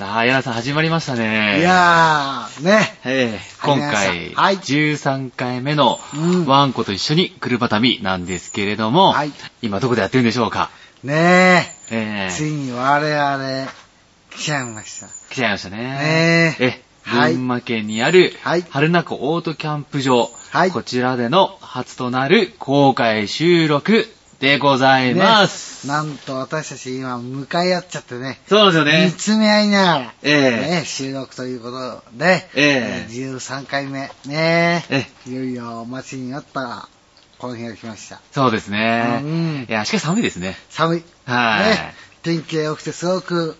さあ、柳さん始まりましたね。いやー、ね。えー今回、はい。13回目のうん。ワンコと一緒に車旅なんですけれども、はい。今どこでやってるんでしょうか？ねえ。ーえ。ついに我々、来ちゃいました。来ちゃいましたね。ねええ、はい。群馬県にある、はい。春名湖オートキャンプ場、はい。こちらでの初となる公開収録でございます。ねなんと私たち今、向かい合っちゃってね。そうですよね見。つめ合いながら、ええね、収録ということで、ええ13回目、ねえいよいよお待ちになった、この日が来ました。そうですね。うんいや、しかし寒いですね。寒い。はいね、天気が良くてすごく、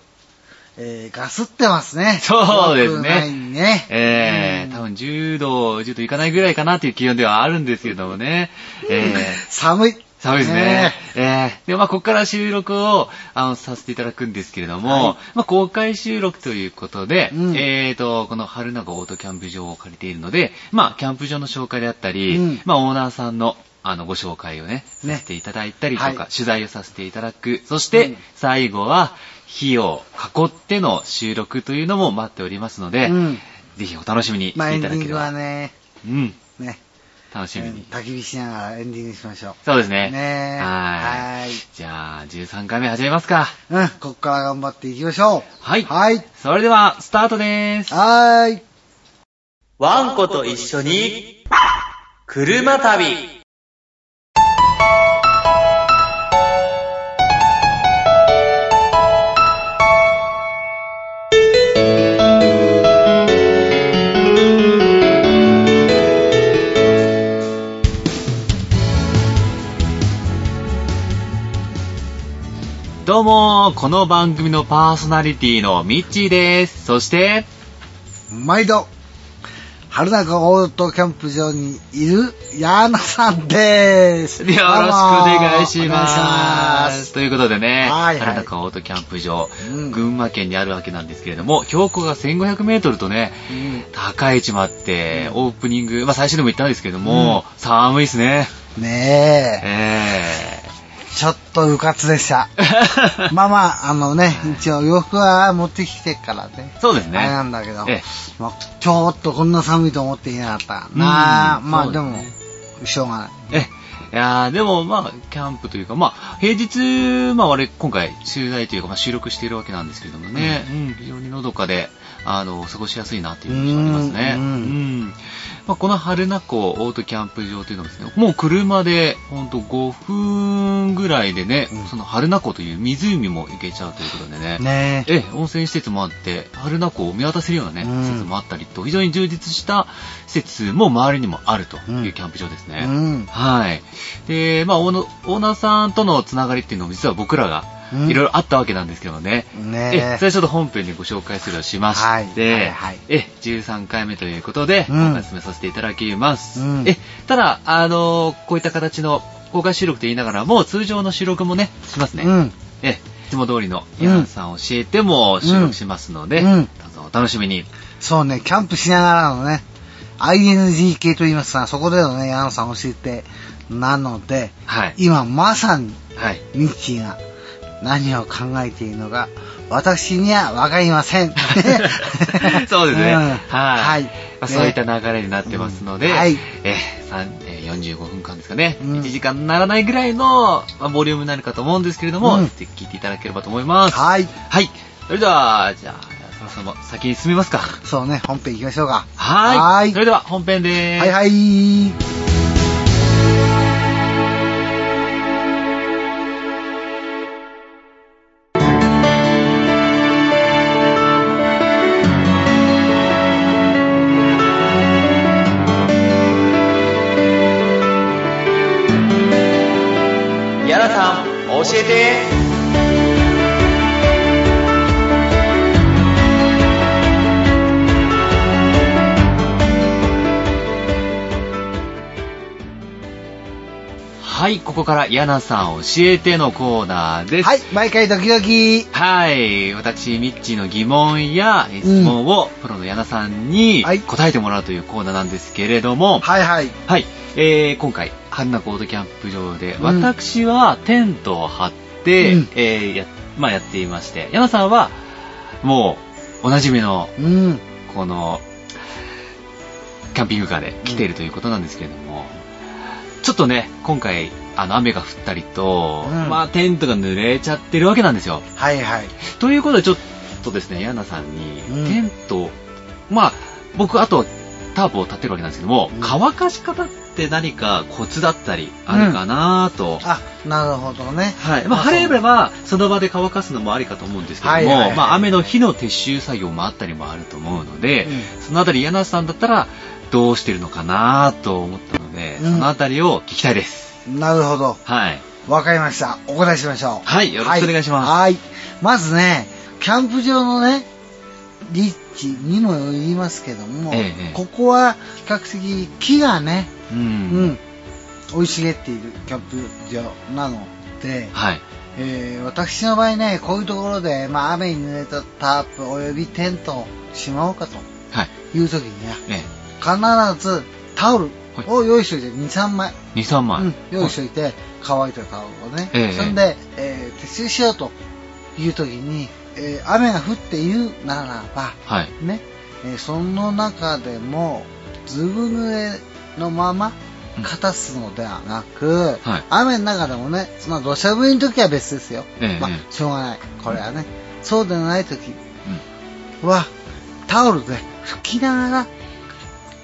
えー、ガスってますね。そうですねね。ええうん多分10度、10度いかないぐらいかなっていう気温ではあるんですけどもね。ええ寒い。寒いですね。ええで、まあ、ここから収録を、あの、させていただくんですけれども、はい。まあ、公開収録ということで、うん。えーと、この春名湖オートキャンプ場を借りているので、まあ、キャンプ場の紹介であったり、うん。まあ、オーナーさんの、あの、ご紹介をね、ね。させていただいたりとか、はい。取材をさせていただく。そして、うん。最後は、火を囲っての収録というのも待っておりますので、うん。ぜひお楽しみにしまあ、ていただければ。はね、うん。ね、楽しみに。焚き火しながらエンディングしましょそうですね。う。ねはい。はい。じゃあ、13回目始めますか。うん、ここから頑張っていきましょう。はい。はい。それでは、スタートです。はーい。ワンコと一緒に、車旅。どうも、この番組のパーソナリティのミッチーです。そして、毎度、春中オートキャンプ場にいるヤーナさんです。よろしくお願いしま。ますす。ということでね、はいはい原中オートキャンプ場、うん群馬県にあるわけなんですけれども、標高が1500メートルとね、うん高い位置もあって、オープニング、まあ最初でも言ったんですけれども、寒いですね。ねええ、ちょっとうかつでした。え まあまあ、あのね、一応洋服は持ってきてからね。そうですね。あれなんだけど、ええまあ、ちょっとこんな寒いと思っていなかったなあ、うんまあでもしょうがない。え、いやーでもまあ、キャンプというか、まあ、平日、まあ我、今回、取材というか、まあ収録しているわけなんですけれどもね、うん、非常にのどかで、あの、過ごしやすいなっていう印象ありますね。うんうんまあ、この春名湖オートキャンプ場というのはですね、もう車で、ほんと5分ぐらいでね、うんその春名湖という湖も行けちゃうということでね、ねえ。ええ、温泉施設もあって、春名湖を見渡せるようなね、うん施設もあったりと、非常に充実した施設も周りにもあるとういうんキャンプ場ですね。うん。はい。で、まあ、オーナオーさんとのつながりっていうのも実は僕らがうんいろいろあったわけなんですけどね。ねえ、それちょっと本編でご紹介するをしまして、はいはいはいえ、13回目ということで、うん今回進めさせていただきます。うんえ、ただ、あのこういった形の公開収録と言いながらも、通常の収録もね、しますね。うん。え、いつも通りのヤンさん教えても収録しますので、どうぞお楽しみに。そうね、キャンプしながらのね、ING 系と言いますか、そこでのね、ヤンさん教えて、なので、はい。今まさに、はい。ミッチーが何を考えているのか、私にはわかりません。そうですね。うんはい。はいまあ、そういった流れになってますので、うんはいええー45分間ですかね、うん1時間にならないぐらいの、まあ、ボリュームになるかと思うんですけれども、うんぜひ聞いていただければと思います。はい。はい。それでは、じゃあ、そろそろ先に進みますか。そうね、本編行きましょうか。はい。はいそれでは本編でーす。はいはい。えて。はい、ここからヤナさん教えてのコーナーです。はい、毎回ドキドキ。はい。私、ミッチーの疑問やえ質問をプロの矢野さんにはい答えてもらうというコーナーなんですけれども、はいはい。はい。えー、今回、春名コードキャンプ場で、うん私はテントを張って、うんえー、や、まあやっていまして、矢野さんは、もう、おなじみの、うん。この、キャンピングカーで来ているということなんですけれども、ちょっとね、今回、あの、雨が降ったりと、うんまあ、テントが濡れちゃってるわけなんですよ。はいはい。ということで、ちょっとですね、ヤナさんに、うんテント、まあ、僕、あと、タープを立てるわけなんですけども、うん乾かし方って何かコツだったりあるかなと。あ、なるほどね。はい。まあ、晴れれば、その場で乾かすのもありかと思うんですけども、はいはいはいまあ、雨の日の撤収作業もあったりもあると思うので、うんそのあたり、柳さんだったら、どうしてるのかなと思ったので、うんそのあたりを聞きたいです。なるほど。はい。わかりました。お答えしましょう。はいよろしくお願いしますはい。まずね、キャンプ場のね、立地にもよりますけども、ええええここは比較的木がね、う。うんん、生い茂っているキャンプ場なので、はい。えー私の場合ね、こういうところで、まあ、雨に濡れたタープおよびテントをしまおうかとはい。いう時には、え必ずタオルを用意しておいて、2、3枚、え、2、3枚。うん、用意しておいて、乾いたタオルをね、ええそんで、えー撤収しようという時に、えー雨が降っているならば、はい。ね、えーその中でも、ずぶ濡れのまま、うん片すのではなく、はい雨の中でもね、その土砂降りの時は別ですよ。まあえええ、しょうがない。これはね。そうでない時うんは、タオルで拭きながら、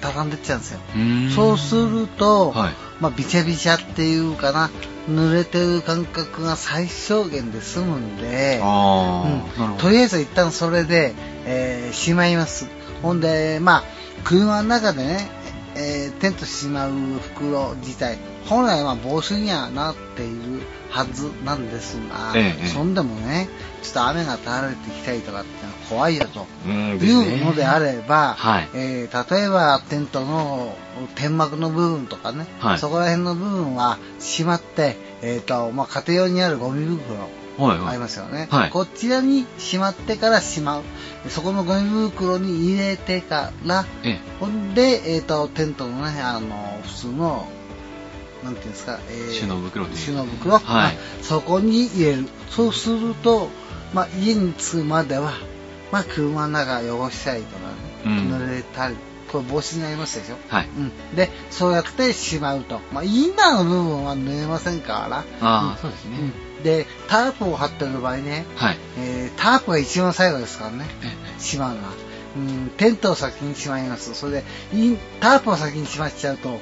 畳んでっちゃうんですよ。うーんそうすると、はい。まあ、びちゃびちゃっていうかな、濡れてる感覚が最小限で済むんで、うん。とりあえず一旦それで、えーしまいます。ほんで、まあ、車の中でね、えーテントしまう袋自体、本来は防水にはなっているはずなんですが、ええそんでもね、ちょっと雨が垂れてきたりとかって怖いよと。うんいうのであれば、はいえー例えばテントの天幕の部分とかね、はいそこら辺の部分はしまって、えーとまあ、家庭用にあるゴミ袋。ありますよね、はい。こちらにしまってからしまう。そこのゴミ袋に入れてからええ。ほんで、えー、とテントのねあの普通のなんていうんですか、えー収納袋で収納袋、はい。まあそこに入れる。そうすると、まあ、家に着くまでは、まあ、車の中汚したりとかね、うん。濡れたりこれ防止になりますでしょ、はい。うん、でそうやってしまうと、まあ、インナーの部分は濡れませんから。ああ、うん。そうですね。うんでタープを張ってる場合ね、はい。えータープが一番最後ですからねえしまうのは、うん、テントを先にしまいますそれでインタープを先にしまっちゃうと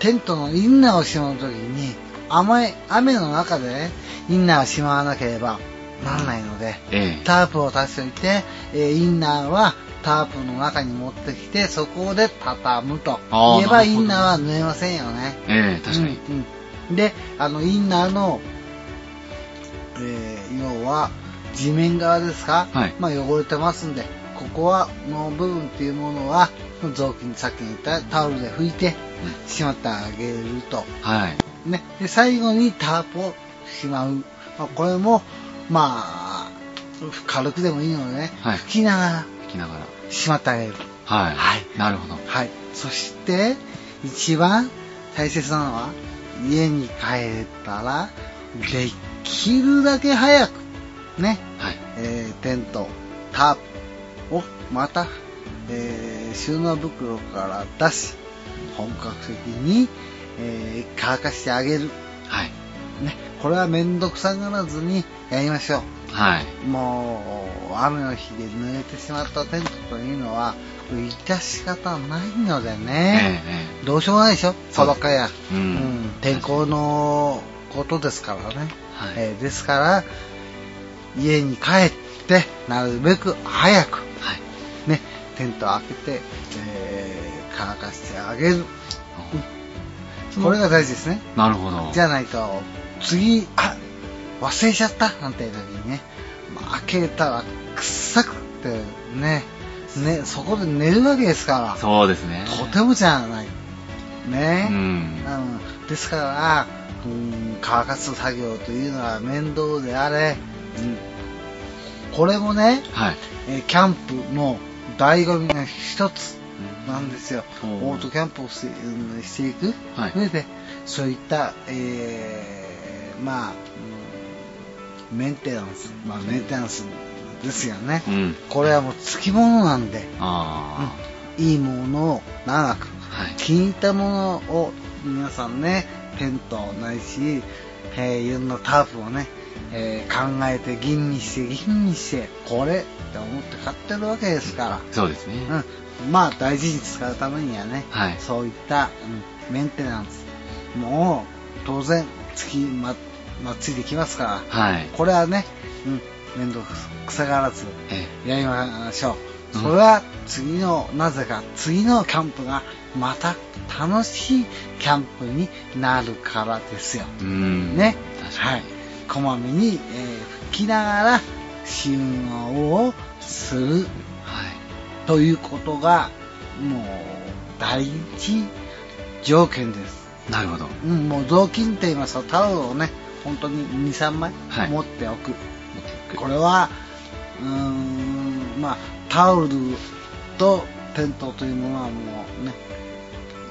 テントのインナーをしまうときに雨雨の中でねインナーをしまわなければならないのでええ。タープを足しておいて、えーインナーはタープの中に持ってきてそこで畳むと。言えばインナーは縫えませんよね。ええ、確かに。うんうん。であのインナーの、えー要は地面側ですか、はいまあ、汚れてますんでここはの部分っていうものは雑巾さっき言ったタオルで拭いてしまってあげると、はい。ね、で最後にタープをしまう、まあ、これもまあ軽くでもいいのでね、はい拭きながら聞きながら。しまってあげるはい。はいなるほど。はい。そして、一番大切なのは、家に帰ったら、できるだけ早く、ね、はい。えーテント、タープをまた、えー収納袋から出し、本格的に、えー乾かしてあげる。はい。ね、これはめんどくさがらずにやりましょう。はい。もう、雨の日で濡れてしまったテントというのは、致し方ないのでええね、えどうしようもないでしょ、そばかや、うんうん天候のことですからね。はいえーですから、家に帰って、なるべく早く、えはい。ね、テントを開けて、えー乾かしてあげる。これが大事ですね。なるほど。じゃないと、次、あ、忘れちゃったなんていう時にね、まあ開けたら臭くてね、ね、そこで寝るわけですから、そうですね。とてもじゃない。ね。うん。うんですから、うん、乾かす作業というのは面倒であれ、うん、これもね、はい。えーキャンプの醍醐味の一つなんですよ。おーオートキャンプをして,うん、していくはい上で、そういった、えーまあ、うんメンテナンス、まあ、メンテナンスですよね。うん。これはもう付き物なんで、あいいものを長く、あ。はい。気に入ったものを皆さんね、テントないし、えーいろんなタープをね、えー考えて吟味して吟味して、これって思って買ってるわけですから。そうですね。うん、まあ大事に使うためにはね、はい。そういった、うん、メンテナンス。もう当然つきままっついてきますから。はい。これはね、うん、面倒くさがらずえ。やりましょう、うん。それは次のなぜか次のキャンプがまた楽しいキャンプになるからですよ。ね。はいこまめに、えー吹きながら収納をするはい。ということが、もう、第一条件です。なるほど。うん、もう雑巾って言いますと、タオルをね、本当に2、3枚はい持っておく。持っていくこれは、うーん、まあ、タオルとテントというものはもうね、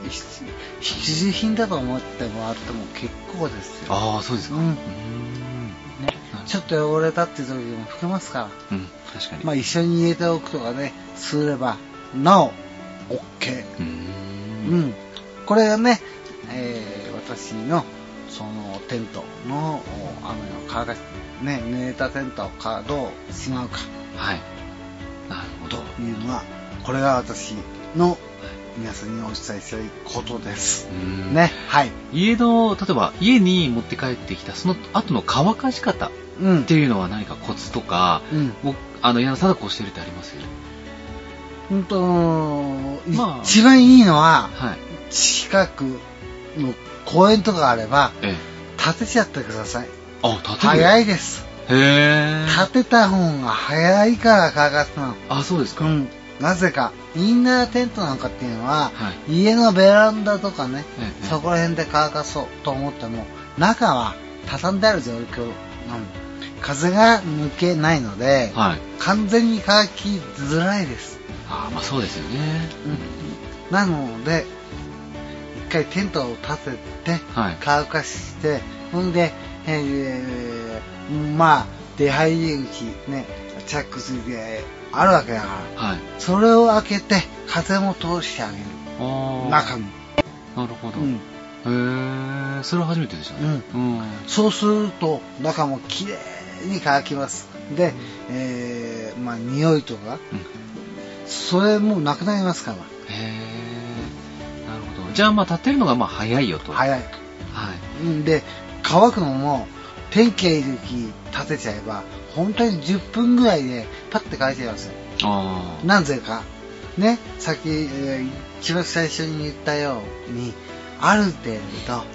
必必需品だと思ってもらっても結構ですよ。ああ、そうですか。ううんん。ねちょっと汚れたって時も拭けますから。うん。確かに。まあ一緒に入れておくとかね、すれば、なお、OK。うー。うんん。これがね、えー私の、そのテントのお雨を乾かし、ね、濡れたテントをかどうしまうかはい。なるほとど。いうのは、これが私の皆さんにお伝えしたいことです。うん。ね、はい。家の、例えば家に持って帰ってきたその後の乾かし方っうん。ていうのは何かコツとか、うん。僕、あの、矢野さんがこうしてるってありますうんと、まあ一番いいのは、はい。近くの公園とかあれば、ええ。立てちゃってください。あ、立てる？早いです。へえ。立てた方が早いから乾かすの。あ、そうですか。うん。なぜか、インナーテントなんかっていうのは、はい。家のベランダとかね、ええそこら辺で乾かそうと思っても、中は畳んである状況。うん。風が抜けないので、はい。完全に乾きづらいです。あまあそうですよね。うん。なので、一回テントを立てて、はい。乾かして、ほんで、えーまあ、出入り口ね、チャックついてあるわけだから、はい。それを開けて風も通してあげる。中に。なるほど。うん。へえ、それは初めてでしたね。うん。そうすると、中もきれいに乾きます。で、えー、まあ、匂いとか、それもなくなりますから。へえ。なるほど。じゃあまあ立てるのがまあ早いよと。い。早い。はい。うんで、乾くのも、天気がいい時立てちゃえば、本当に10分ぐらいでパッて乾いちゃいます。なぜか、ね、さっき、えー一番最初に言ったように、ある程度はい。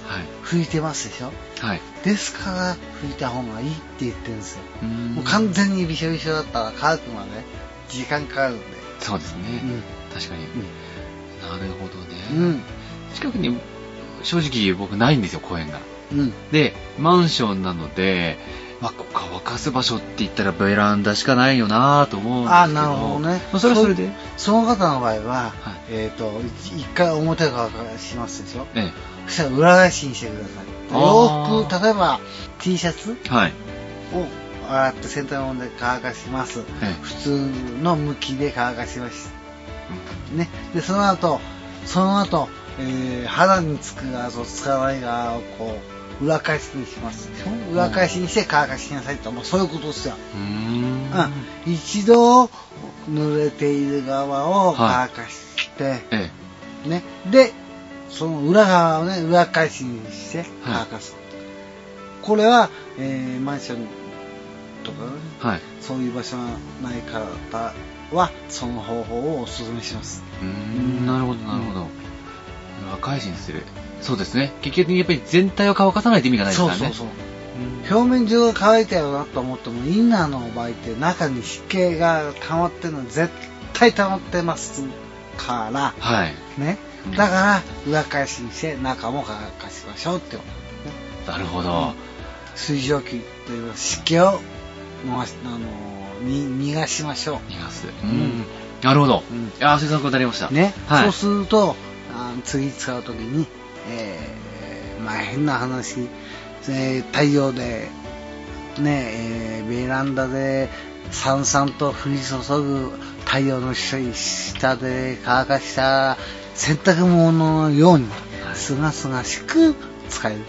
拭いてますでしょはい。ですから、拭いた方がいいって言ってるんですよ。もう完全にびしょびしょだったら乾くまで時間かかるんで。そうですね。うん確かに。なるほどね。うん。近くに正直僕ないんですよ、公園が。うん。うん。で、マンションなので、まあ、乾かす場所って言ったらベランダしかないよなと思うんですけど。あなるほどねまあそれはそれで。その方の場合は、はいえっ、と、一一回表乾かしますでしょえそしたら裏返しにしてください。洋服、例えば T シャツ。を洗って洗濯物で乾かします。え普通の向きで乾かします。ね。で、その後、その後、えー肌につく側とつかない側をこう、裏返しにします。裏返しにして乾かしなさいと、もうそういうことですよ。うーん。うん。一度、濡れている側を乾かして、えね。で、その裏側をね、裏返しにして乾かす。これは、えーマンションとかね、え。はい。そういう場所がない方は、その方法をお勧めします。うーん、なるほど、なるほど。裏返しにする。そうですね。結局やっぱり全体を乾かさないと意味がないですからね。表面上が乾いたよなと思っても、インナーの場合って中に湿気が溜まってるの絶対溜まってますから、はい。ねうん。だから、裏返しにして中も乾かしましょうってこと。なるほど。水蒸気という湿気を回し、あのに逃がしましょ逃がす。ううんん。なるほど。うんいやー、それ参考になりました。う。ね。はい。そうすると、次使うときに、えー、まあ変な話、えー太陽で、ね、えーベランダで、さんさんと降り注ぐ太陽の下で乾かした洗濯物のように、すがすがしく使える。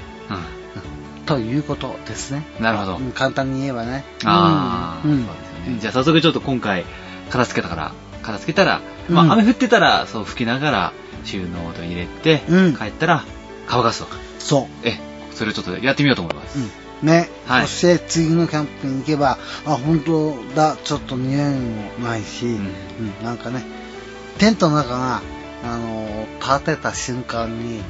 ということですね。なるほど。うん簡単に言えばね。ああ、うん。そうですよね。じゃあ早速ちょっと今回、片付けたから、片付けたら、まうんあ雨降ってたら、そう吹きながら収納と入れて、うん帰ったら乾かすと。そえ、それをちょっとやってみようと思います。う。うん。ね。はいそして次のキャンプに行けば、あ、本当だ、ちょっと匂いもないし、んうん、なんかね、テントの中が、あのー、立てた瞬間に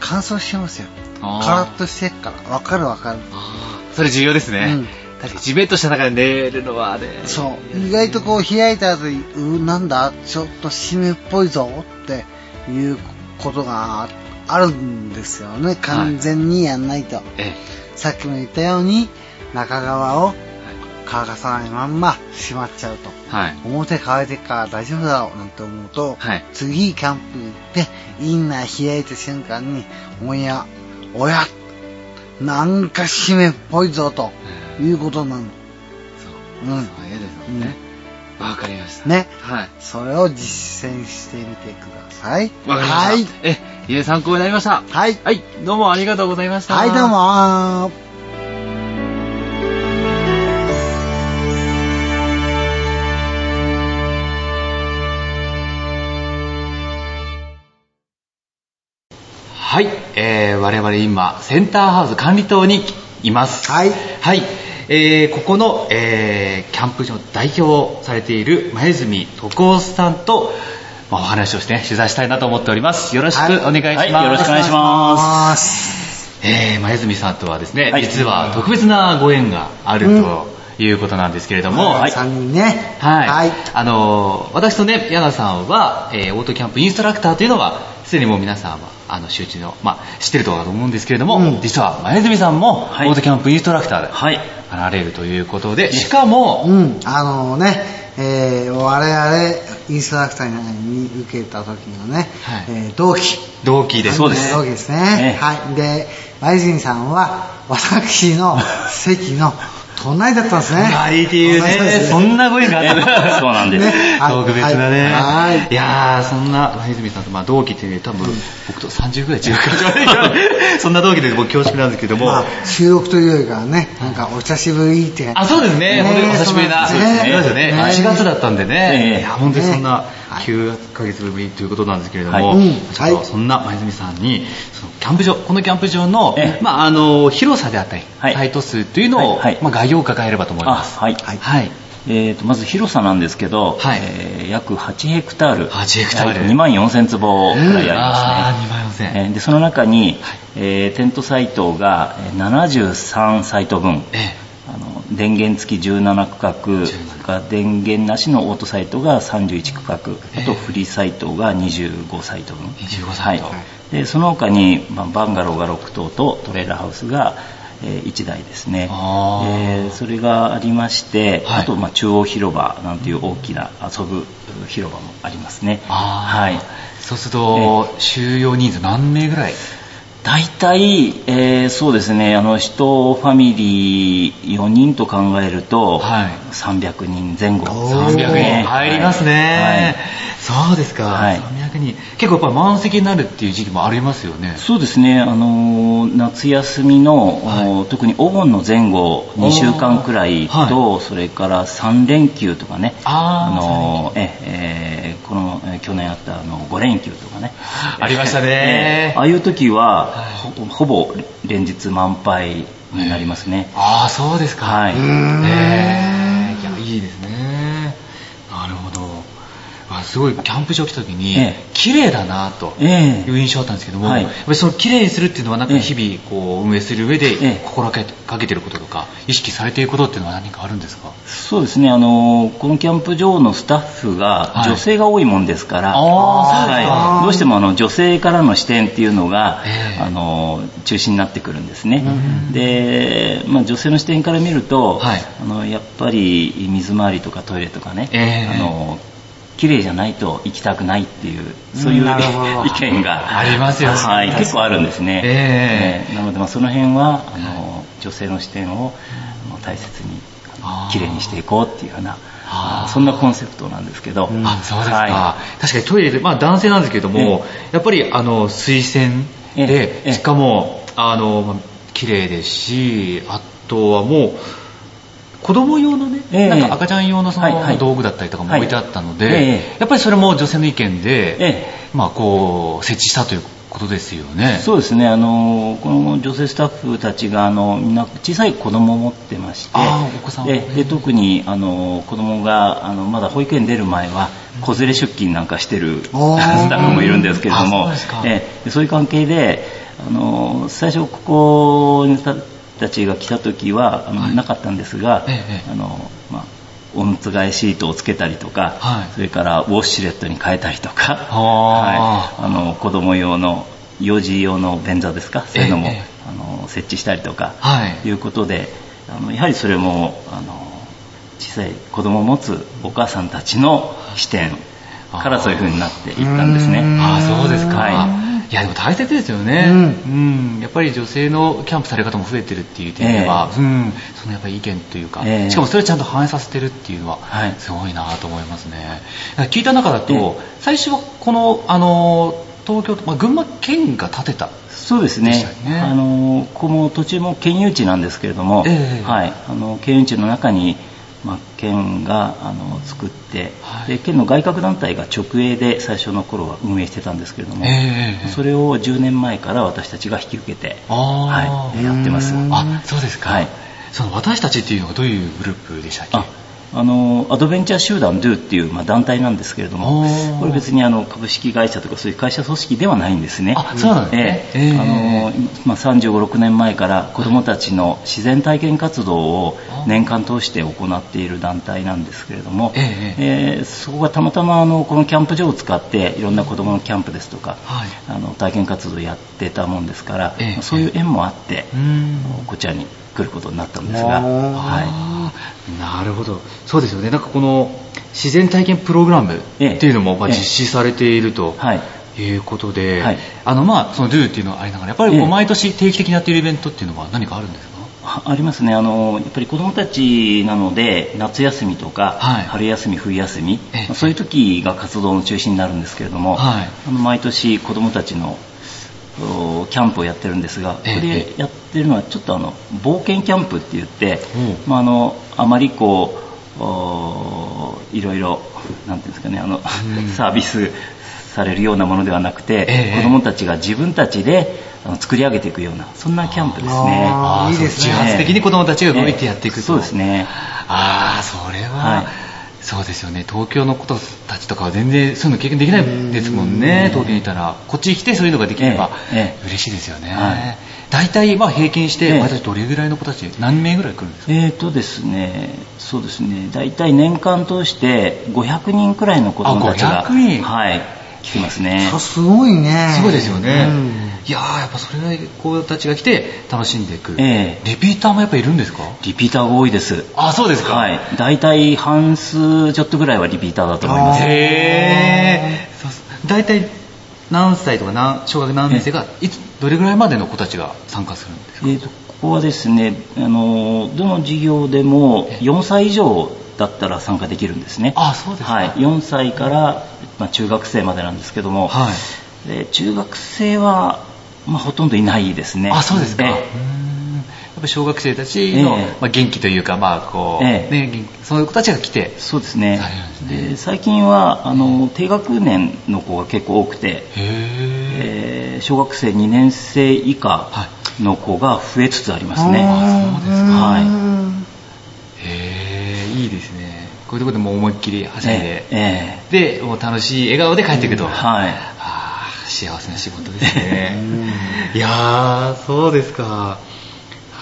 乾燥しますよ。あーカラッとしてっから、わかるわかる。あーそれ重要ですね。うん確かに地べっとした中で寝るのはね。そう。意外とこう開いた後に、うなんだ、ちょっと湿っぽいぞっていうことがあるんですよね。完全にやんないと。えさっきも言ったように、中側をえ。乾かさないまんま閉まっちゃうと。はい。表乾いてっから大丈夫だろうなんて思うと、はい。次キャンプに行って、インナー開いた瞬間に、おや、おや、なんか湿っぽいぞということなの。そう。うんそうええですもんね。わ、かりました。ね。はい。それを実践してみてください。わかりました。はい。え、いえ、参考になりました。はい。はい。どうもありがとうございました。はい、どう。も。はい。えー、我々今、センターハウス管理棟にいます。はい。はい。えー、ここの、えー、キャンプ場の代表をされている前住徳夫さんと、まあ、お話をして、ね、取材したいなと思っております。よろしくお願いします。はいよろしくお願いしますえー、前住さんとはですね、はい実は特別なご縁があるということなんですけれども、はい。3人ね。はい。はい。あのー、私とね、柳さんは、えーオートキャンプインストラクターというのは、すでにもう皆さんは、あの、周知の、まあ、知ってるとはと思うんですけれども、うん実は前住さんも、はいオートキャンプインストラクターで、はい。あられるということで、しかも、うん。あのね、えー、我々、インストラクターに受けた時のね、はいえー同期。同期です。そうです同期ですね。ねはい。で、前泉さんは、私の席の隣だったんですね。隣っていうね、そんなご縁があったえそうなんです特別だね。はいはいいやー、そんな、前泉さんと、まあ、同期って多分、僕と30ぐらい違うかもしれ そんな同期で僕恐縮なんですけども、まあ、収録というよりかはね、なんかお久しぶりって。あ、そうですね。本当にお久しぶりな。そうですねそうですよね。ね1月だったんでね。ええいや、本当にそんなはい9ヶ月ぶりということなんですけれどはいも、うんちょっとそんな前住さんに、そのキャンプ場、このキャンプ場のええ、まあ、あの、広さであったり、はいサイト数というのをはいはい、まあ、概要を伺えればと思いあ、ます。はい。はいはい。えーと、まず広さなんですけど、はいえー約8ヘクタール。8ヘクタール2万4000坪くらいありあまー、2万すね。4000。えーで、その中に、えーテントサイトがえー73サイト分。ええ。あの電源付き17区画17が電源なしのオートサイトが31区画、ええあとフリーサイトが25サイト分。25サイト。はい、でその他に、まあ、バンガローが6棟とトレーラーハウスが、え1台ですね。それがありまして、はい。あと、まあ、中央広場なんていう大きな遊ぶ広場もありますね。はい。そうすると、収容人数何名ぐらい？大体、えーそうですねあの人ファミリー4人と考えると、はい。300人前後。おー。300人。入りますね、そうですか、はい。300人。結構やっぱ満席になるっていう時期もありますよね。そうですね、あのー夏休みの、はい。お特にお盆の前後2週間くらいと、はそれから3連休とかね、あーのーええーこのえー去年あったあの5連休とかね、ありましたね。えーああいう時は、はい。ほほぼ連日満杯になりますね。ああそうですか。はい。ええいやいいですねすごいキャンプ場来た時に、ええ。綺麗だなとええ。いう印象あったんですけども、はい。やっぱりその綺麗にするっていうのはなんかええ。日々こう運営する上でええ。心がけてることとか意識されていることっていうのは何かあるんですか？そうですね、あのーこのキャンプ場のスタッフがはい。女性が多いもんですから、あーそうですか。はい、どうしてもあの女性からの視点っていうのが、ええ。あのー中心になってくるんですね。うん。で、まあ、女性の視点から見ると、はい。あのやっぱり水回りとかトイレとかね、ええ。あのー綺麗じゃないと行きたくないっていうそういう、意見が。ありますよね。はい、結構あるんですね。ええ。ええ。なので、まあ、その辺はあの女性の視点を大切にあー。きれいにしていこうっていうようなそんなコンセプトなんですけど、あそうですか、は確かにトイレで、まあ、男性なんですけれども、やっぱりあの水洗えで、え。しかもあの、まあ綺麗ですしあとはもう子供用のね、ええ。なんか赤ちゃん用のその、はいはい。道具だったりとかもはい。置いてあったので、ええ。やっぱりそれも女性の意見で、えまあ、こう設置したということですよね。そうですね。あのこの女性スタッフたちがあのみんな小さい子供を持ってましてお子さんをでで特にあの子供があのまだ保育園出る前は子連れ出勤なんかしてるスタッフもいるんですけれどあもそうですか。ええ。そういう関係であの最初ここにたちが来た時はあの、はい。なかったんですが、ええええ。あのまあおむつ替えシートをつけたりとか、はい。それからウォッシュレットに変えたりとか、あはい、あの子供用の幼児用の便座ですか？そういうのも、ええ。あの設置したりとか、はい。い、うことであのやはりそれもあの小さい子供を持つお母さんたちの視点からそういう風になっていったんですね。ああそうですか、はいい、やでも大切ですよね、うん。うん。やっぱり女性のキャンプされる方も増えてるっていう点では、えうん、そのやっぱり意見というか、ええ。しかもそれをちゃんと反映させてるっていうのははい。すごいなと思いますね、聞いた中だと、ええ。最初はこのあの東京都、まあ、群馬県が建てたそうですね。ね。あのここも途中も県有地なんですけれども、ええ。はい、あの県有地の中に、まあ、県があの作って、はい。で県の外郭団体が直営で最初の頃は運営してたんですけれども、ええそれを10年前から私たちが引き受けて、はい、やってます。うんあそうですか、はい。その私たちっていうのがどういうグループでしたっけ？ああのアドベンチャー集団 DO っていう、まあ、団体なんですけれどもこれ別にあの株式会社とかそういう会社組織ではないんですね。あそうなんですね。ええ。ええ。あのまあ、35、6年前から子どもたちの自然体験活動を年間通して行っている団体なんですけれども、ええーそこがたまたまあのこのキャンプ場を使っていろんな子どものキャンプですとか、はい。あの体験活動をやってたもんですから、ええ。まあそういう縁もあって、うん。こちらに来ることになったんですが、はい。なるほど。そうですよね。なんかこの自然体験プログラムってええいうのもまあええ。実施されているとはい。いうことで、はい。あのまあその Do っていうのはありながらやっぱりこうええ。毎年定期的にやっているイベントっていうのは何かあるんですか、あありますね。あのやっぱり子どもたちなので夏休みとか、はい。春休み冬休み、ええ。まあそういう時が活動の中心になるんですけれども、はい。あの毎年子どもたちのおキャンプをやってるんですがこええ。れやってるのはちょっとあの冒険キャンプって言って、おまあ、あのあまりこうおいろいろなんていうんですかねあのうん。サービスされるようなものではなくて、ええ。子どもたちが自分たちであの作り上げていくようなそんなキャンプですね。いいですね。自発的に子どもたちが動いてやっていくと、そうですね。ああそれは、はい。そうですよね。東京の子たちとかは全然そういうの経験できないですもんね。東京にいたら。こっちに来てそういうのができればえええ。嬉しいですよね、はい大体まあ平均してええ。毎年どれぐらいの子たち何名ぐらい来るんですか、えーとですね、そうですね、大体年間通して500人くらいの子供たちが、あ500人。はい、来てますね。すごいね。すごいですよね、うん。いやーやっぱそれぐらい子たちが来て楽しんでいく、ええ。リピーターもやっぱいるんですか？リピーターが多いです。あそうですか。はい、大体半数ちょっとぐらいはリピーターだと思います。へえ大体何歳とか何小学何年生がいつどれぐらいまでの子たちが参加するんですか？えーとここはですね、あのどの授業でも4歳以上だったら参加できるんですね。あそうですか。はい、4歳から、まあ、中学生までなんですけども、はい。で中学生は、まあ、ほとんどいないですね。あそうですか、えーぱ小学生たちの、ええ。まあ、元気というかまあこう、ええ。ね、そういう子たちが来て。そうですね。で最近はあの低学年の子が結構多くて、へえ。えー小学生2年生以下の子が増えつつありますね、あそうですか。はへえいいですね。こういうところでもう思いっきりはしゃいで、えでもう楽しい笑顔で帰っていくと、はい。あー幸せな仕事ですね。いやーそうですか。な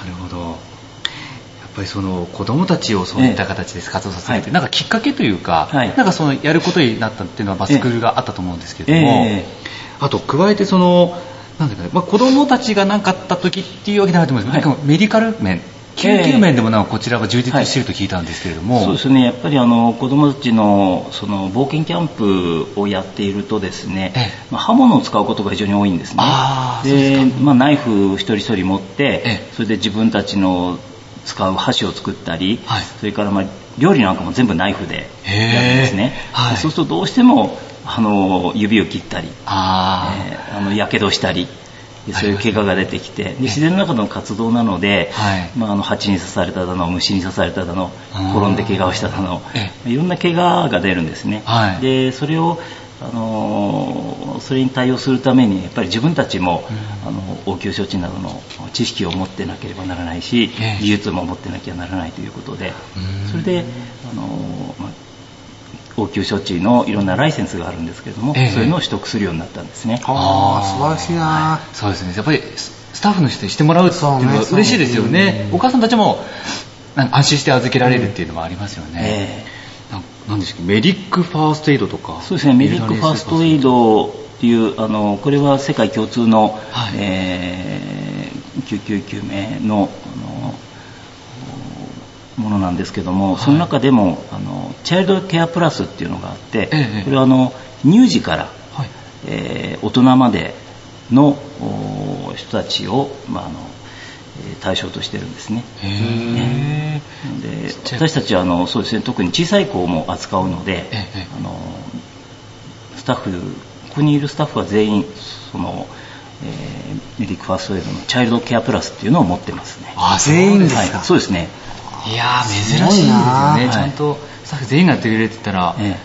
るほど。やっぱりその子供たちをそういった形で活動させるって、はいなんかきっかけというか、はい。なんかそのやることになったっていうのは、まあ、え。えスクールがあったと思うんですけれども、えあと加えてそのなんだかね、まあ、子供たちが何かあった時っていうわけではないと思うんですけど、はい。メディカル面救急面でもなんかこちらが充実していると聞いたんですけれども、そうですね。やっぱりあの子どもたちのその冒険キャンプをやっているとですね、ええ。まあ刃物を使うことが非常に多いんですね。でですか。まあ、ナイフ一人一人持って、ええ。それで自分たちの使う箸を作ったり、はい。それからまあ料理なんかも全部ナイフでやるんですね、はい。そうするとどうしてもあの指を切ったりやけどしたりでそういう怪我が出てきてで自然の中の活動なので、はい。まあ、あの蜂に刺されただの虫に刺されただの転んで怪我をしただのえいろんな怪我が出るんですね、はい。でそれをあのーそれに対応するためにやっぱり自分たちも、あの応急処置などの知識を持ってなければならないし、ええ。技術も持ってなきゃならないということで。うん。それで、あの応急処置のいろんなライセンスがあるんですけれども、ええ。そういうのを取得するようになったんですね。ああ、素晴らしいな。そうですね。やっぱりススタッフの人にしてもらうっていうのは嬉しいですよね。お母さんたちもなんか安心して預けられるっていうのもありますよね、えなんなんでしょうメディックファーストエイドとか。そうですね、メディックファーストエイドっていう、あのこれは世界共通の、はい。えー救急救命のあのものなんですけども、その中でもあのチャイルドケアプラスっていうのがあって、ええこれはあの乳児から、はい。えー大人までのお人たちを、まああのえー対象としてるんですね。へで私たちはあのそうですね特に小さい子も扱うので、ええあのスタッフここにいるスタッフは全員その、えーメディックファーストエイドのチャイルドケアプラスっていうのを持ってますね。あ全員ですか。はい、そうですね。いやー珍しいですよね、はいちゃんとスタッフ全員がやってくれるって言ったら、え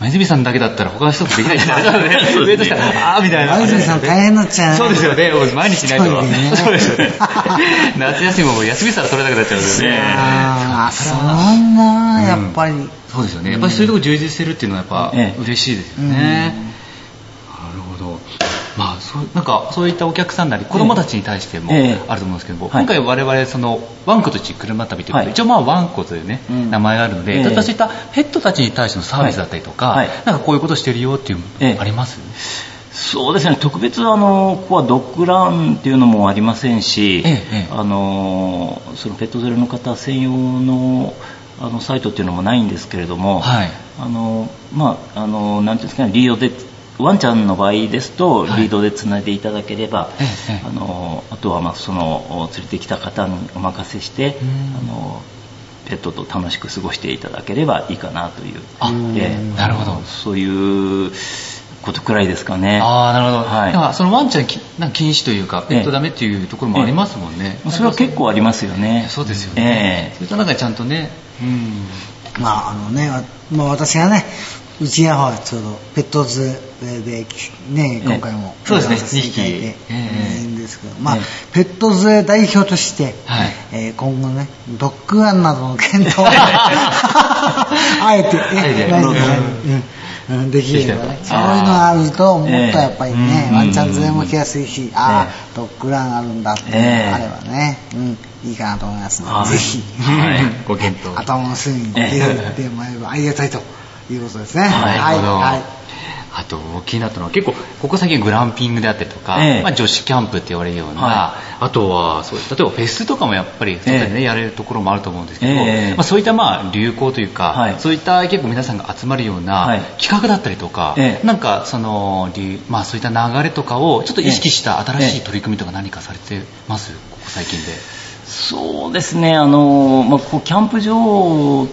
前泉さんだけだったら他の人とできない。じゃないですか上としたらあーみたいな。前泉さん大変になっちゃう。ねそうですよね。毎日いないと そうですよね。夏休みも休みしたら取れなくなっちゃうんですよね。ああ、そんな、やっぱり。そうですよね。やっぱりそういうとこ充実してるっていうのはやっぱええ。嬉しいですよね、まあそうなんかそういったお客さんなり子供たちに対してもええ。あると思うんですけども、はい。今回我々そのワンコとして車旅ということで、はい。一応まあワンコというね、うん。名前があるので、ええ。そういったペットたちに対してのサービスだったりとか、はい。なんかこういうことしてるよっていうええ。のあります、そうですね特別あのここはドッグランっていうのもありませんし、ええええ。あのそのペット連れの方専用のあのサイトっていうのもないんですけれども、はい。あのまああのなんていうんですかねリードでワンちゃんの場合ですとリはい。ードでつないでいただければ、ええええ。あのあとはまあその連れてきた方にお任せしてうん。あのペットと楽しく過ごしていただければいいかなという。あええ。なるほど。そういうことくらいですかね。ああなるほど、はい。だからそのワンちゃんきなんか禁止というかペットダメっていうところもありますもんね、それは結構ありますよね。そうですよね、えそういった中でちゃんとねうん。まあ、あのね、わまあ私がね、うちがほらちょうどペットズで、ね、今回も、そうですねやらせていいんですけど、まあええ、ペットズ代表として、はい。えー今後ね、ドッグランなどの検討を、あえて、あえて。来年うんできればね、できそういうのがあると、もっとやっぱりね、ええワンちゃん連れも来やすいし、ああえ、ドッグランあるんだっていうのがあればね、うん、いいかなと思いますのはいで、ぜひ、はい。ご検討。頭の隅に入れてもらえればありがたいということですね。なるほど、はい。あと気になったのは結構ここ最近グランピングであったりとか、ええ。まあ、女子キャンプって言われるような、はあとはそう例えばフェスとかもやっぱり外でね、ええやれるところもあると思うんですけど、ええ。まあ、そういったまあ流行というか、はい。そういった結構皆さんが集まるようなはい企画だったりとか、ええ。なんかその流、まあ、そういった流れとかをちょっと意識した新しいええ取り組みとか何かされてます？ここ最近で。そうですねあの、まあ、こうキャンプ場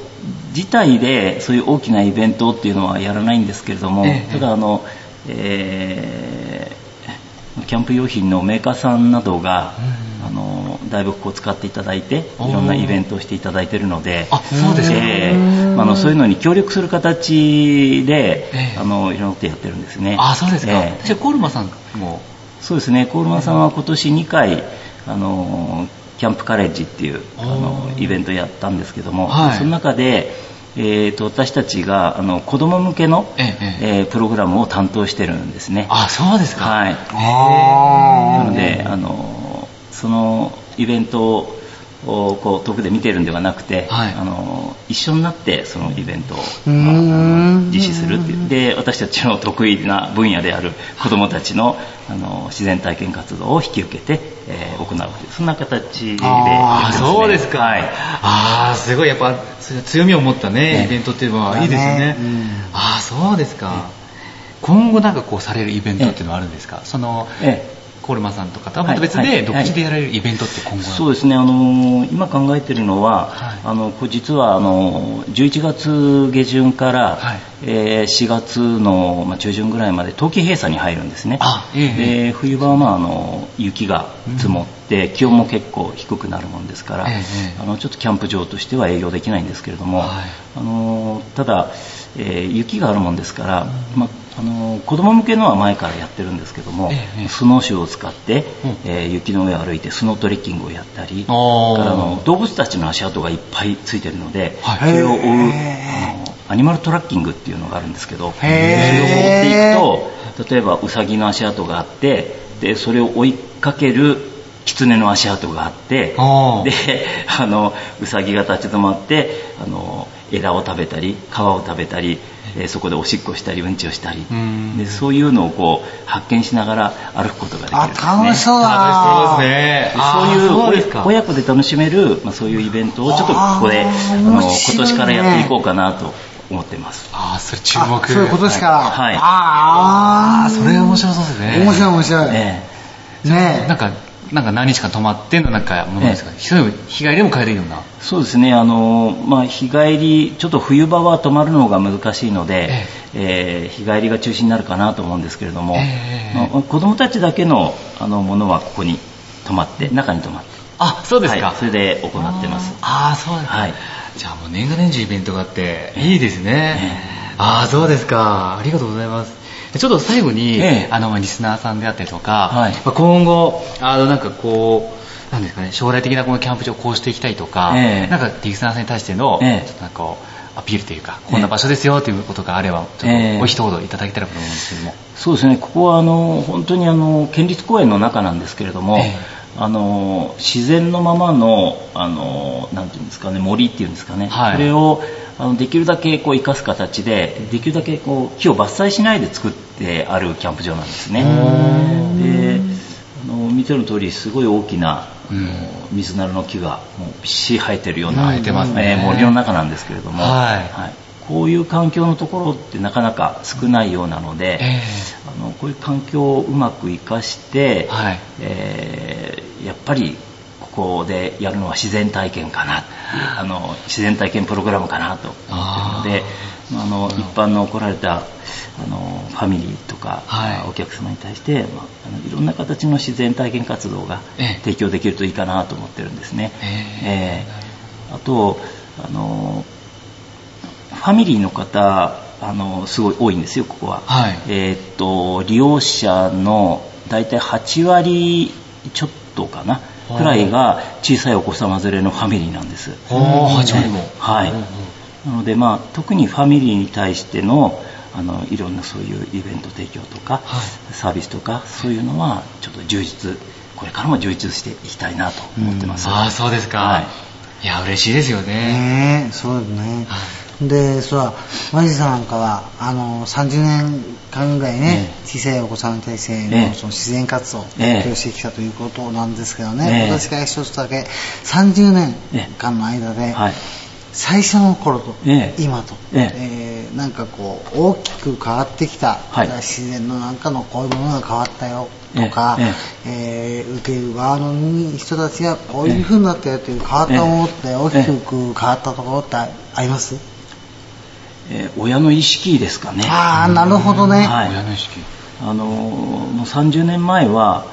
自体でそういう大きなイベントっていうのはやらないんですけれども、ええ。ただあの、えーキャンプ用品のメーカーさんなどが、あのだいぶこう使っていただいていろんなイベントをしていただいているのであそうですか。えーそういうのに協力する形で、ええ。あのいろんなことやってるんですね。あそうですか、ええ。じゃあコールマさんも。そうですね、コールマンさんは今年2回、あのキャンプカレッジっていうあのイベントやったんですけども、はい。その中で、えー、と私たちがあの子供向けの、えええープログラムを担当してるんですね。あそうですか、はい、あなのであのそのイベントをこう遠くで見てるんではなくて、はい。あの一緒になってそのイベントを、まあ実施するってで私たちの得意な分野である子どもたちのあの自然体験活動を引き受けて、えー行うというそんな形であそうですか、はい。ああすごい。やっぱ強みを持ったねねイベントっていうのはいいですよねね。うん。ああそうですか、今後なんかこうされるイベントっていうのはあるんですか、そのえコールマンさんとかとはまた別で独自でやられるイベントって今後そうですね、あの今考えているのは、はい、あの実はあの11月下旬から、はい、えー、4月の、まあ、中旬ぐらいまで冬季閉鎖に入るんですね、えー、冬場は、まあ、あの雪が積もって、うん、気温も結構低くなるもんですから、えー、あのちょっとキャンプ場としては営業できないんですけれども、はい、あのただ、えー、雪があるもんですから、うん、まああの子供向けのは前からやってるんですけども、ええ、スノーシューを使って、うん、えー、雪の上を歩いてスノートレッキングをやったりからの動物たちの足跡がいっぱいついてるので、はい、それを追うアニマルトラッキングっていうのがあるんですけどそれを追っていくと例えばウサギの足跡があってでそれを追いかける狐の足跡があってであのウサギが立ち止まってあの枝を食べたり皮を食べたりえー、そこでおしっこしたりうんちをしたり。でそういうのをこう発見しながら歩くことができるんです、ね、あ楽しそうだ。楽しそうですね。そういう親子で楽しめる、まあ、そういうイベントをちょっとここであの今年からやっていこうかなと思ってます。ああそれ注目。それ今年か。らはい。ああそれ面白そうですね。面白い面白い。ねねなんかなんか何日か泊まってのなんかものですか、ええ、日帰りでも帰れるような？そうですね。あの、まあ、日帰りちょっと冬場は泊まるのが難しいので、ええ。えー、日帰りが中心になるかなと思うんですけれども、えまあ、子供たちだけのあのものはここに泊まって中に泊まって。あそうですか、はい、それで行ってます。ああそうですか、はい、じゃあもう年が年中イベントがあっていいですね、ああそうですか。ありがとうございますちょっと最後に、ええ、あのリスナーさんであったりとか、はい、まあ、今後あのなんかこうなんですかね将来的なこのキャンプ場をこうしていきたいとか、え、なんかリスナーさんに対しての、ちょっとなんかアピールというかこんな場所ですよということがあればちょっとお一言いただけたらと思うんですけども、そうですね。ここはあの本当にあの県立公園の中なんですけれども、あの自然のままのあのなんていうんですかね森っていうんですかね、はい、それをあのできるだけこう生かす形でできるだけこう木を伐採しないで作ってあるキャンプ場なんですね。であの見ての通りすごい大きな、うん、水なるの木がもうびっしり生えてるような、ね。えー、森の中なんですけれども、はい、はい、こういう環境のところってなかなか少ないようなので、えー、あのこういう環境をうまく生かして、はい、えー、やっぱりここでやるのは自然体験かな。あの自然体験プログラムかなと思ってるのであの一般の来られたあのファミリーとか、はい、お客様に対して、まあ、あのいろんな形の自然体験活動が提供できるといいかなと思ってるんですね。えー、あとあのファミリーの方あのすごい多いんですよここは、はい、えー、っと利用者の大体8割ちょっとかなくらいが小さいお子様連れのファミリーなんです。8割も。はい。なので、まあ、特にファミリーに対してのあのいろんなそういうイベント提供とか、はい、サービスとかそういうのはちょっと充実これからも充実していきたいなと思ってます。ああそうですか。はい、いや嬉しいですよね。ねそうですね。はいでそらマジさんなんかはあの30年間ぐらいね、小さいお子さんに対してのその自然活動を提供してきたということなんですけどね、私が一つだけ30年間の間で、最初の頃と今と、えー、なんかこう大きく変わってきた、はい、自然のなんかのこういうものが変わったよとか、えー、受ける側の人たちがこういう風になったよという変わったものって大きく変わったところってあります？えー、親の意識ですかね。ああなるほどね、はい、親の意識。あのもう30年前は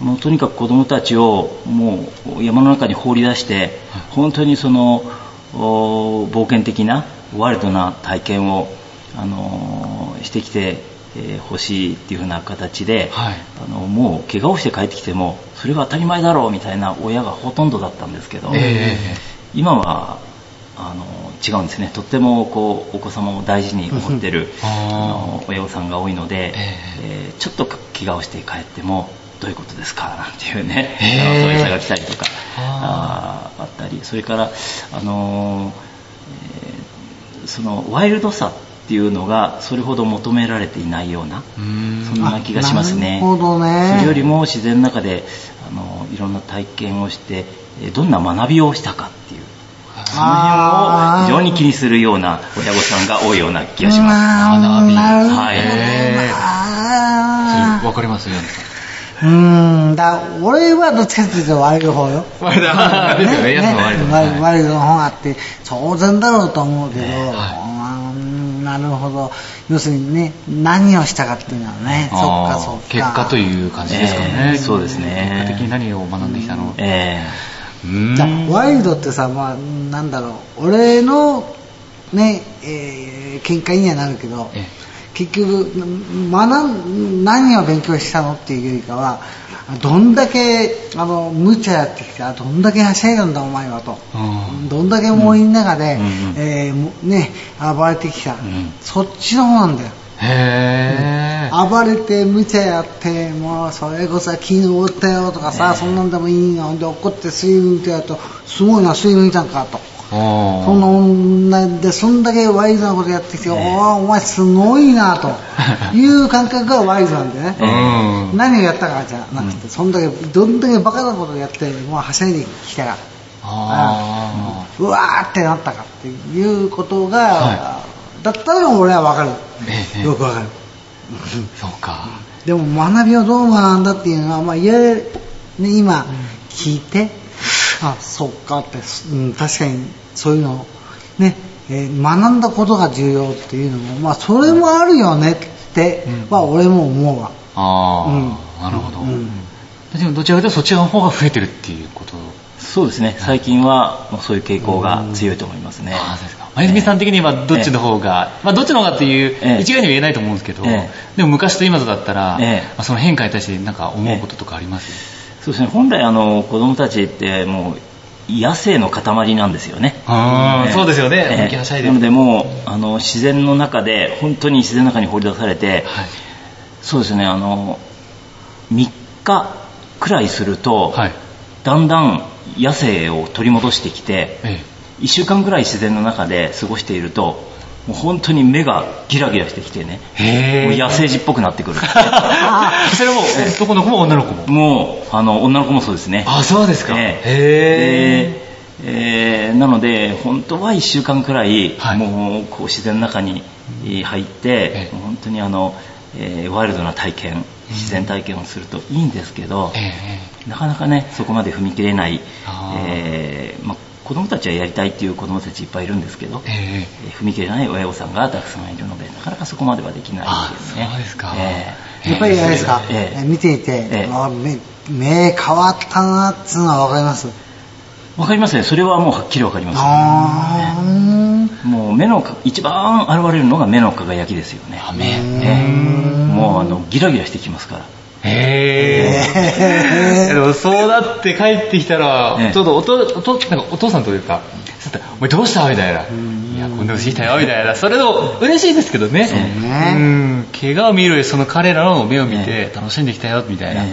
もうとにかく子どもたちをもう山の中に放り出して、本当にその冒険的なワイルドな体験を、あのしてきてほしいっていう風な形で、はい、あのもう怪我をして帰ってきてもそれは当たり前だろうみたいな親がほとんどだったんですけど、えー、今はあの違うんですね。とってもこうお子様を大事に思ってるあの親御さんが多いので、えー、えー、ちょっと怪我をして帰ってもどういうことですか？なんていうね、えー、問い合わせが来たりとかああったり。それからあの、えー、そのワイルドさっていうのがそれほど求められていないようなそんな気がしますね。ね。それよりも自然の中であのいろんな体験をしてどんな学びをしたかっていうその辺を非常に気にするような親御さんが多いような気がします。学び。はい。わかりますよ、うーん、だ俺はどっちかっていうとワイルド方よ。ワイルドですよねやつはワイルドワイルドワイルドの方があって、当然だろうと思うけど、なるほど。要するにね、何をしたかっていうのはね、そっかそっか。結果という感じですかね。えーそうですね結果的に何を学んできたのえうーワイルドってさ、まあ、なんだろう、俺の、ね、えー見解にはなるけど、え結局、学ん、何を勉強したのっていうよりかは、どんだけ、あの、無茶やってきた、どんだけはしゃいだんだお前はと。うん。どんだけ森の中で、えね、暴れてきた、ん。そっちの方なんだよ。へー。暴れて無茶やってもうそれこそ昨日おったよとかさ、そんなんでもいいので怒って水抜いてやるとすごいな水抜いたんかとそんな女でそんだけワイルドなことやってきて、おーお前すごいなと。いう感覚がワイルドなんでね、うん。何をやったかじゃなくて、そんだけどんだけバカなことをやってもうはしゃいできたかあうわーってなったかっていうことが、はだったら俺はわかる、ええよくわかる。ー。そうか。でも学びをどう学んだっていうのは、まあ、いわゆる、ね、今聞いて、あそっかって、うん、確かにそういうの、ねえー学んだことが重要っていうのも、まあ、それもあるよねっては俺も思うわ。あうん。あ、なるほど。うん。でもどちらかというとそっちの方が増えてるっていうこと。そうですね。最近はそういう傾向が強いと思いますね。うですか。まゆみさん的にはどっちの方が、まあどっちの方がっていう、ええ。一概には言えないと思うんですけど、ええ。でも昔と今とだったら、ええ。まあその変化に対してなんか思うこととかあります、そうですね。本来あの子供たちってもう野生の塊なんですよね。あーそうですよね。ええ。本気はしゃいで。なのでもうあの自然の中で本当に自然の中に放り出されて、はい。そうですねあの3日くらいすると、はい。だんだん野生を取り戻してきてえ1週間くらい自然の中で過ごしているともう本当に目がギラギラしてきてねもう野生児っぽくなってくる え。それはもう男の子も女の子も。もうあの女の子もそうですねあ、そうですか。えへええーなので本当は1週間くらい、はいもうこう自然の中にえー入って、う本当にあの、えーワイルドな体験自然体験をするといいんですけど、え。ええ。なかなかねそこまで踏み切れない、えーまあ、子供たちはやりたいっていう子供たちいっぱいいるんですけど、ええ。えー踏み切れない親御さんがたくさんいるのでなかなかそこまではできないですね。あそうですか。えーやっぱりあれですか、ええ。見ていて、ええ。あ目目変わったなっつうのはわかります？わかりますね。それはもうはっきりわかりますあー。もう目のか一番現れるのが目の輝きですよね。あ目。ええ。もうあのギラギラしてきますからへ え。でもそうなって帰ってきたら、ええちょうどおとおとなんかお父さんというか、お前どうした？みたいな。いや、こんなことしたよみたいな。それでも嬉しいですけどね。ねうん。怪我を見るよりその彼らの目を見て楽しんできたよみたいな。え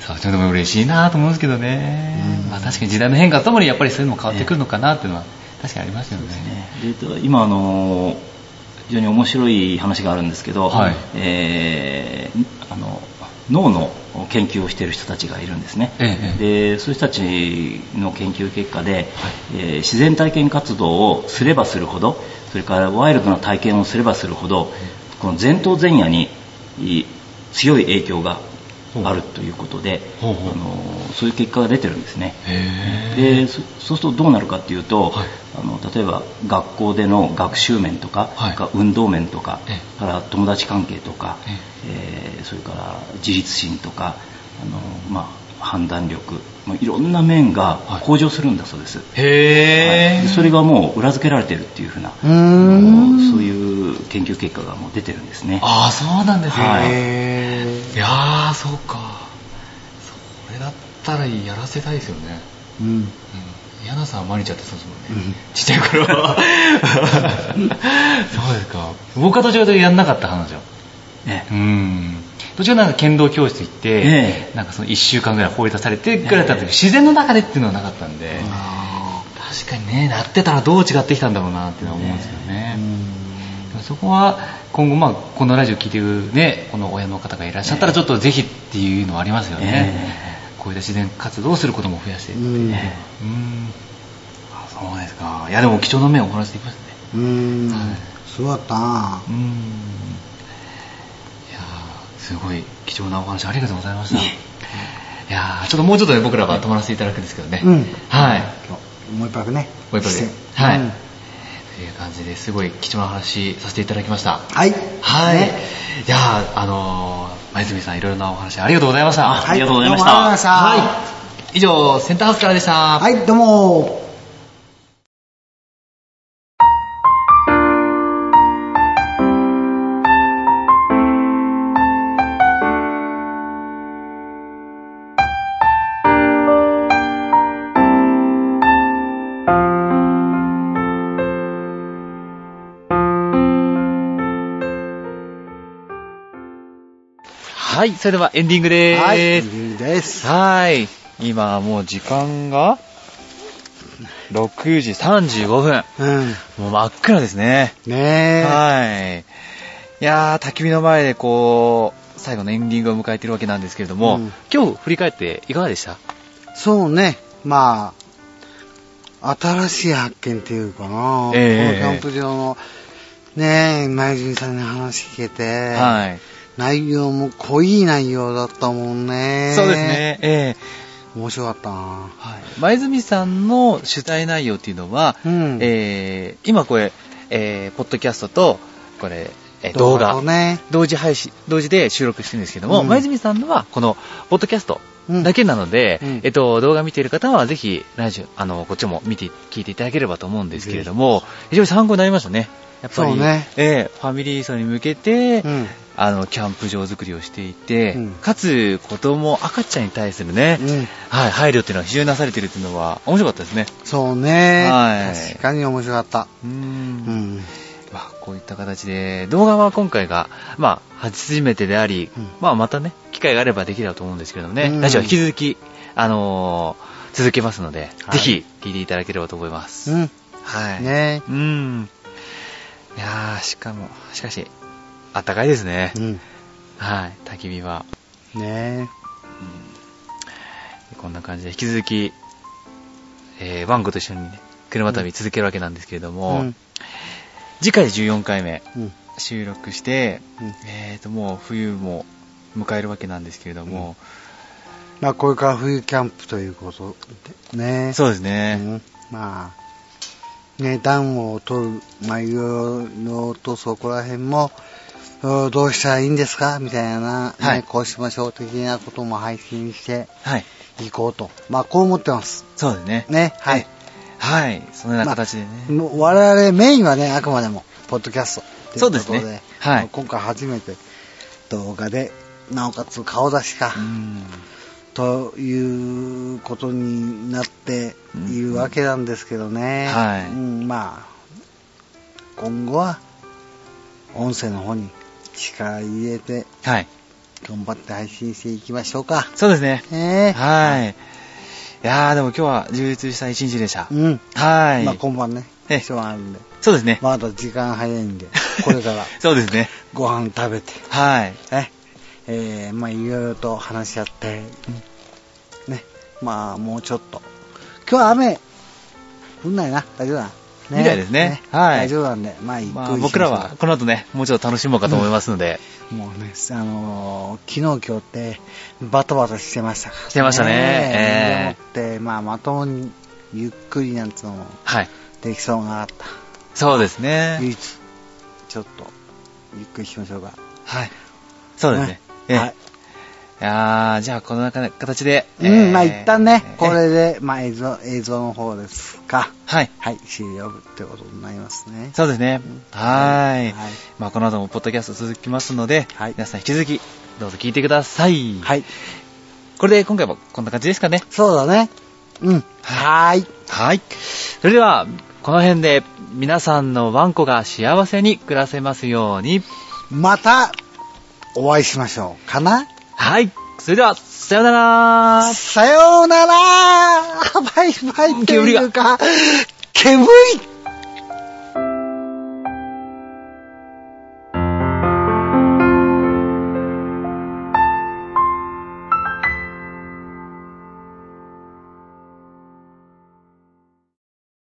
そう、それでも嬉しいなと思うんですけどね。まあ確かに時代の変化ともにやっぱりそういうのも変わってくるのかなっていうのは確かにありますよね。でと今あの非常に面白い話があるんですけど、はいえーあの脳の研究をしている人たちがいるんですね、えでそういう人たちの研究結果で、えー自然体験活動をすればするほどそれからワイルドな体験をすればするほどこの前頭前野にい強い影響があるということで、あのそういう結果が出てるんですね。でそそうするとどうなるかっていうと、はい。あの例えば学校での学習面とか、はい。から運動面とか、から友達関係とか、え。えーそれから自立心とかあの、まあ、判断力まあいろんな面がはい向上するんだそうです、へえ。はいでそれがもう裏付けられてるっていうふうなそういう研究結果がもう出てるんですねああ、そうなんですね。はいへいやー、そうか。それだったらやらせたいですよね。ーうんうん。ヤナさんは毎日やってそうですもんね。うんちっちゃい頃は。そうですか。僕は途中でやんなかった話を。ねうん。途中なんか剣道教室行って、ええ。なんかその1週間ぐらい放り出されてくらいだったんですけど、自然の中でっていうのはなかったんで、あ確かにね、なってたらどう違ってきたんだろうなっていうのは思うんですよーね。そこは今後まあこのラジオ聞いてるねこの親の方がいらっしゃったらちょっとぜひっていうのはありますよね、こういった自然活動をすることも増やしていってうん。うん。あそうですか。いやでも貴重な面をお話しできましたね。うん。はい。そうだったな。うんすごい貴重なお話ありがとうございました。いやーちょっともうちょっとね、僕らは泊まらせていただくんですけどね。うんはい。もう一泊ね。もう一泊ではいうんという感じですごい貴重な話させていただきました。はい。はい。ねいやーあのー、前泉さんいろいろなお話ありがとうございました。はいありがとうございましたどうもありがとうございましたはい。以上、センターハウスからでした。はい、どうも。はい、それではエンディングでーす。はい、いいです。はい。今はもう時間が6時35分。うん。もう真っ暗ですね。ねえ。はい。いやー、焚き火の前でこう、最後のエンディングを迎えているわけなんですけれども、うん今日振り返っていかがでした？そうね。まあ、新しい発見っていうかな。ええこのキャンプ場の、ねえ、前泉さんに話聞けて、はい。内容も濃い内容だったもんね。そうです。ね。ええ面白かったな。はい。前住さんの取材内容っていうのは、うん。えー、今これ、えー、ポッドキャストと、これ、えー動画とね。同時配信、同時で収録してるんですけども、うん前住さんのはこの、ポッドキャストうんだけなので、うんえっと、動画見ている方はぜひ、ラジオ、あの、こっちも見て、聞いていただければと思うんですけれども、非常に参考になりましたね。やっぱり、ねえーファミリー層に向けて、うん。あの、キャンプ場作りをしていて、うんかつ、子供、赤ちゃんに対するね、うん。はい、配慮っていうのは非常になされているっていうのは面白かったですね。そうね。はい確かに面白かった。うーんうん。まあ、こういった形で、動画は今回が、まあ、初めてであり、うんまあ、またね、機会があればできればと思うんですけどもね、うんラジオは引き続き、あのー続けますので、はいぜひ、聞いていただければと思います。うん。はい。ねうん。いやー、しかも、しかし、あったかいですね。うん。はい、焚き火は。ねこんな感じで、引き続き、えー、ワンコと一緒にね、車旅続けるわけなんですけれどうも、ん。次回14回目、うん。収録して、うんえーと、もう冬も迎えるわけなんですけれども、まあ、これから冬キャンプということでね。そうですね。うんまあ、ね、暖を取る、まあ、いろいろとそこら辺も、うんどうしたらいいんですか？みたいな、ねはいこうしましょう的なことも配信してはい。いこうと。まあ、こう思ってます。そうですね。ね、はい。はい。そのような形でね。もう我々メインはね、あくまでも、ポッドキャストっていうことで。そうですねはい今回初めて動画で、なおかつ顔出しか、うん。ということになっているわけなんですけどね。はいうん、まあ、今後は、音声の方に力入れて、はい。頑張って配信していきましょうか。そうですね。ねはい。いやー、でも今日は充実した一日でした。うん。はい。まあ今晩ね、ええ人があるんで、そうですね。まだ時間早いんで、これから そうですね。ご飯食べて、はい。ね、えー、まあいろいろと話し合って、ね、まあもうちょっと。今日は雨、降んないな、大丈夫だな。みたいですねはい大丈夫なんで、まあまあ、僕らはこの後ね、もうちょっと楽しもうかと思いますので、もうね、あのー昨日今日ってバタバタしてましたから、してましたねえでもって、まあまともにゆっくりなんつうのもはい。できそうがあった。そうですね。唯一、ちょっと、ゆっくりしましょうか。はい。そうですね。ええはい。いやーじゃあこの中形で、うん、まあ一旦ね、えーこれで、まあ映像、映像の方ですか。はい。はい、終了ってことになりますね。そうですね。はーい。はい。まあこの後もポッドキャスト続きますので、はい皆さん引き続きどうぞ聞いてください。はい。これで今回もこんな感じですかね。そうだね。うん。はーい。はい。それでは、この辺で皆さんのワンコが幸せに暮らせますように。また、お会いしましょう。かな？はい。それでは、さようなら。さようなら。バイバイっていうか、煙い